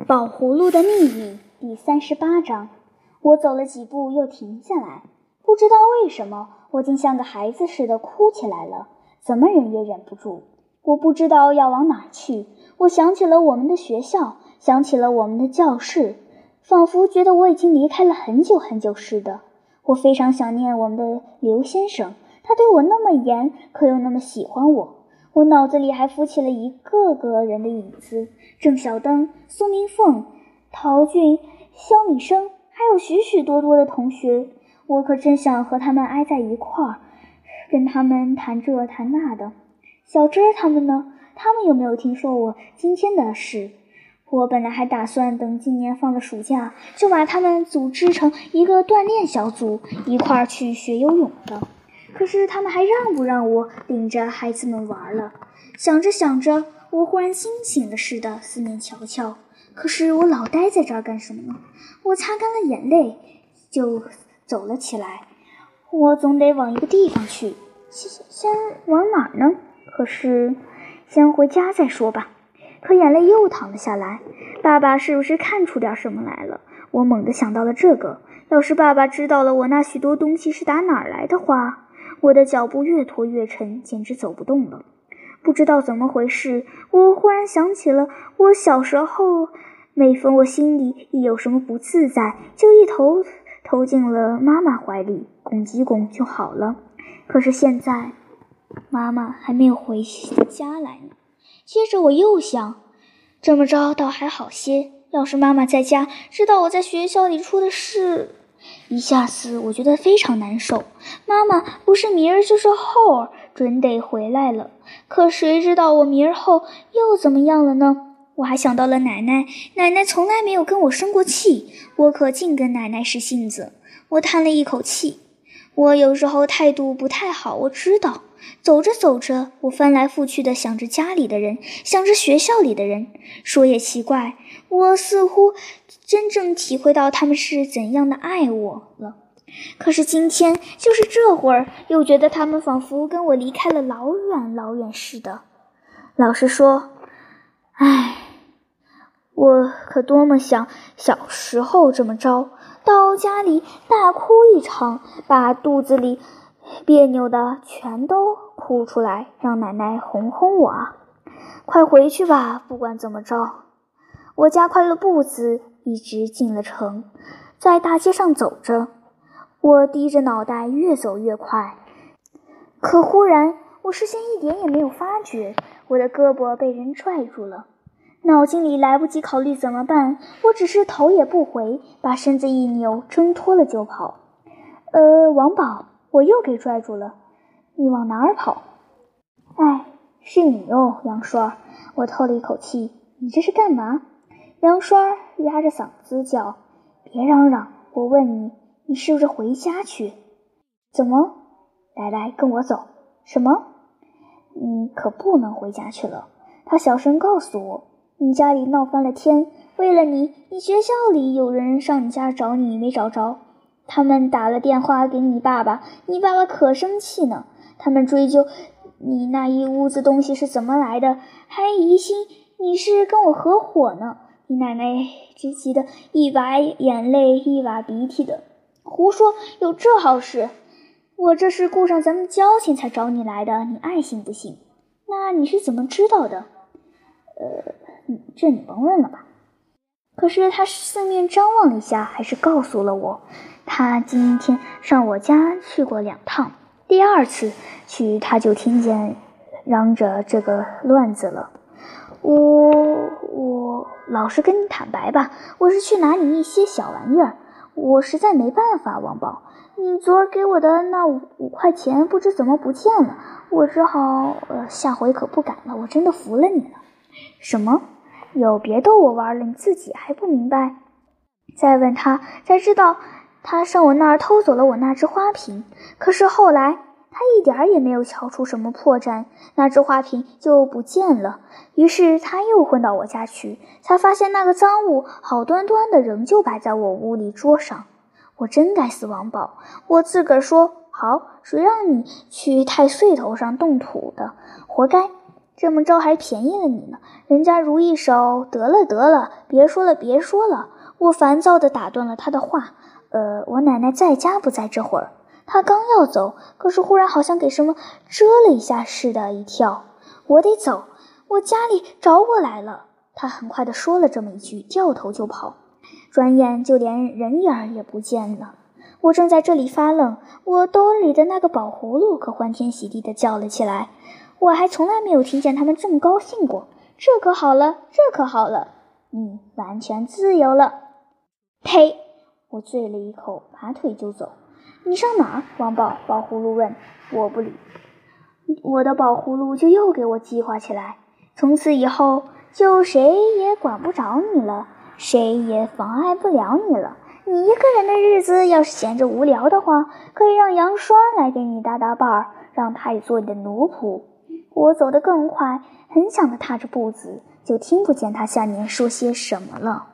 《宝葫芦的秘密》第三十八章。我走了几步，又停下来。不知道为什么，我竟像个孩子似的哭起来了，怎么忍也忍不住。我不知道要往哪去。我想起了我们的学校，想起了我们的教室，仿佛觉得我已经离开了很久很久似的。我非常想念我们的刘先生，他对我那么严，可又那么喜欢我。我脑子里还浮起了一个个人的影子：郑小登、苏明凤、陶俊、肖敏生，还有许许多多的同学。我可真想和他们挨在一块儿，跟他们谈这谈那的。小芝他们呢？他们有没有听说我今天的事？我本来还打算等今年放了暑假，就把他们组织成一个锻炼小组，一块儿去学游泳的。可是他们还让不让我领着孩子们玩了？想着想着，我忽然惊醒了似的，四面瞧瞧。可是我老待在这儿干什么呢？我擦干了眼泪，就走了起来。我总得往一个地方去，先先往哪儿呢？可是先回家再说吧。可眼泪又淌了下来。爸爸是不是看出点什么来了？我猛地想到了这个。要是爸爸知道了我那许多东西是打哪儿来的话，我的脚步越拖越沉，简直走不动了。不知道怎么回事，我忽然想起了我小时候，每逢我心里一有什么不自在，就一头投进了妈妈怀里，拱几拱就好了。可是现在，妈妈还没有回家来呢。接着我又想，这么着倒还好些。要是妈妈在家，知道我在学校里出的事。一下子，我觉得非常难受。妈妈不是明儿就是后儿，准得回来了。可谁知道我明儿后又怎么样了呢？我还想到了奶奶，奶奶从来没有跟我生过气，我可净跟奶奶使性子。我叹了一口气。我有时候态度不太好，我知道。走着走着，我翻来覆去的想着家里的人，想着学校里的人。说也奇怪，我似乎真正体会到他们是怎样的爱我了。可是今天，就是这会儿，又觉得他们仿佛跟我离开了老远老远似的。老实说，唉，我可多么想小时候这么着，到家里大哭一场，把肚子里……别扭的全都哭出来，让奶奶哄哄我啊！快回去吧，不管怎么着。我加快了步子，一直进了城，在大街上走着。我低着脑袋，越走越快。可忽然，我事先一点也没有发觉，我的胳膊被人拽住了。脑筋里来不及考虑怎么办，我只是头也不回，把身子一扭，挣脱了就跑。呃，王宝。我又给拽住了，你往哪儿跑？哎，是你哦，杨栓。我透了一口气，你这是干嘛？梁栓压着嗓子叫：“别嚷嚷！我问你，你是不是回家去？怎么？来来，跟我走。什么？你可不能回家去了。他小声告诉我，你家里闹翻了天。为了你，你学校里有人上你家找你，没找着。”他们打了电话给你爸爸，你爸爸可生气呢。他们追究你那一屋子东西是怎么来的，还疑心你是跟我合伙呢。你奶奶急急的，一把眼泪一把鼻涕的，胡说，有这好事？我这是顾上咱们交情才找你来的，你爱信不信？那你是怎么知道的？呃，这你甭问了吧。可是他四面张望了一下，还是告诉了我。他今天上我家去过两趟，第二次去他就听见嚷着这个乱子了。我我老实跟你坦白吧，我是去拿你一些小玩意儿，我实在没办法。王宝，你昨儿给我的那五五块钱不知怎么不见了，我只好呃下回可不敢了。我真的服了你了。什么？有别逗我玩了？你自己还不明白？再问他才知道。他上我那儿偷走了我那只花瓶，可是后来他一点儿也没有瞧出什么破绽，那只花瓶就不见了。于是他又混到我家去，才发现那个赃物好端端的仍旧摆在我屋里桌上。我真该死王宝！我自个儿说好，谁让你去太岁头上动土的，活该！这么着还便宜了你呢。人家如意手，得了得了，别说了别说了。我烦躁地打断了他的话。呃，我奶奶在家不在？这会儿，他刚要走，可是忽然好像给什么遮了一下似的，一跳。我得走，我家里找我来了。他很快地说了这么一句，掉头就跑，转眼就连人影儿也不见了。我正在这里发愣，我兜里的那个宝葫芦可欢天喜地地叫了起来。我还从来没有听见他们这么高兴过。这可好了，这可好了，你完全自由了。呸！我啐了一口，拔腿就走。你上哪儿？王宝宝葫芦问。我不理。我的宝葫芦就又给我计划起来。从此以后，就谁也管不着你了，谁也妨碍不了你了。你一个人的日子要是闲着无聊的话，可以让杨双来给你搭搭伴儿，让他也做你的奴仆。我走得更快，很想的踏着步子，就听不见他下面说些什么了。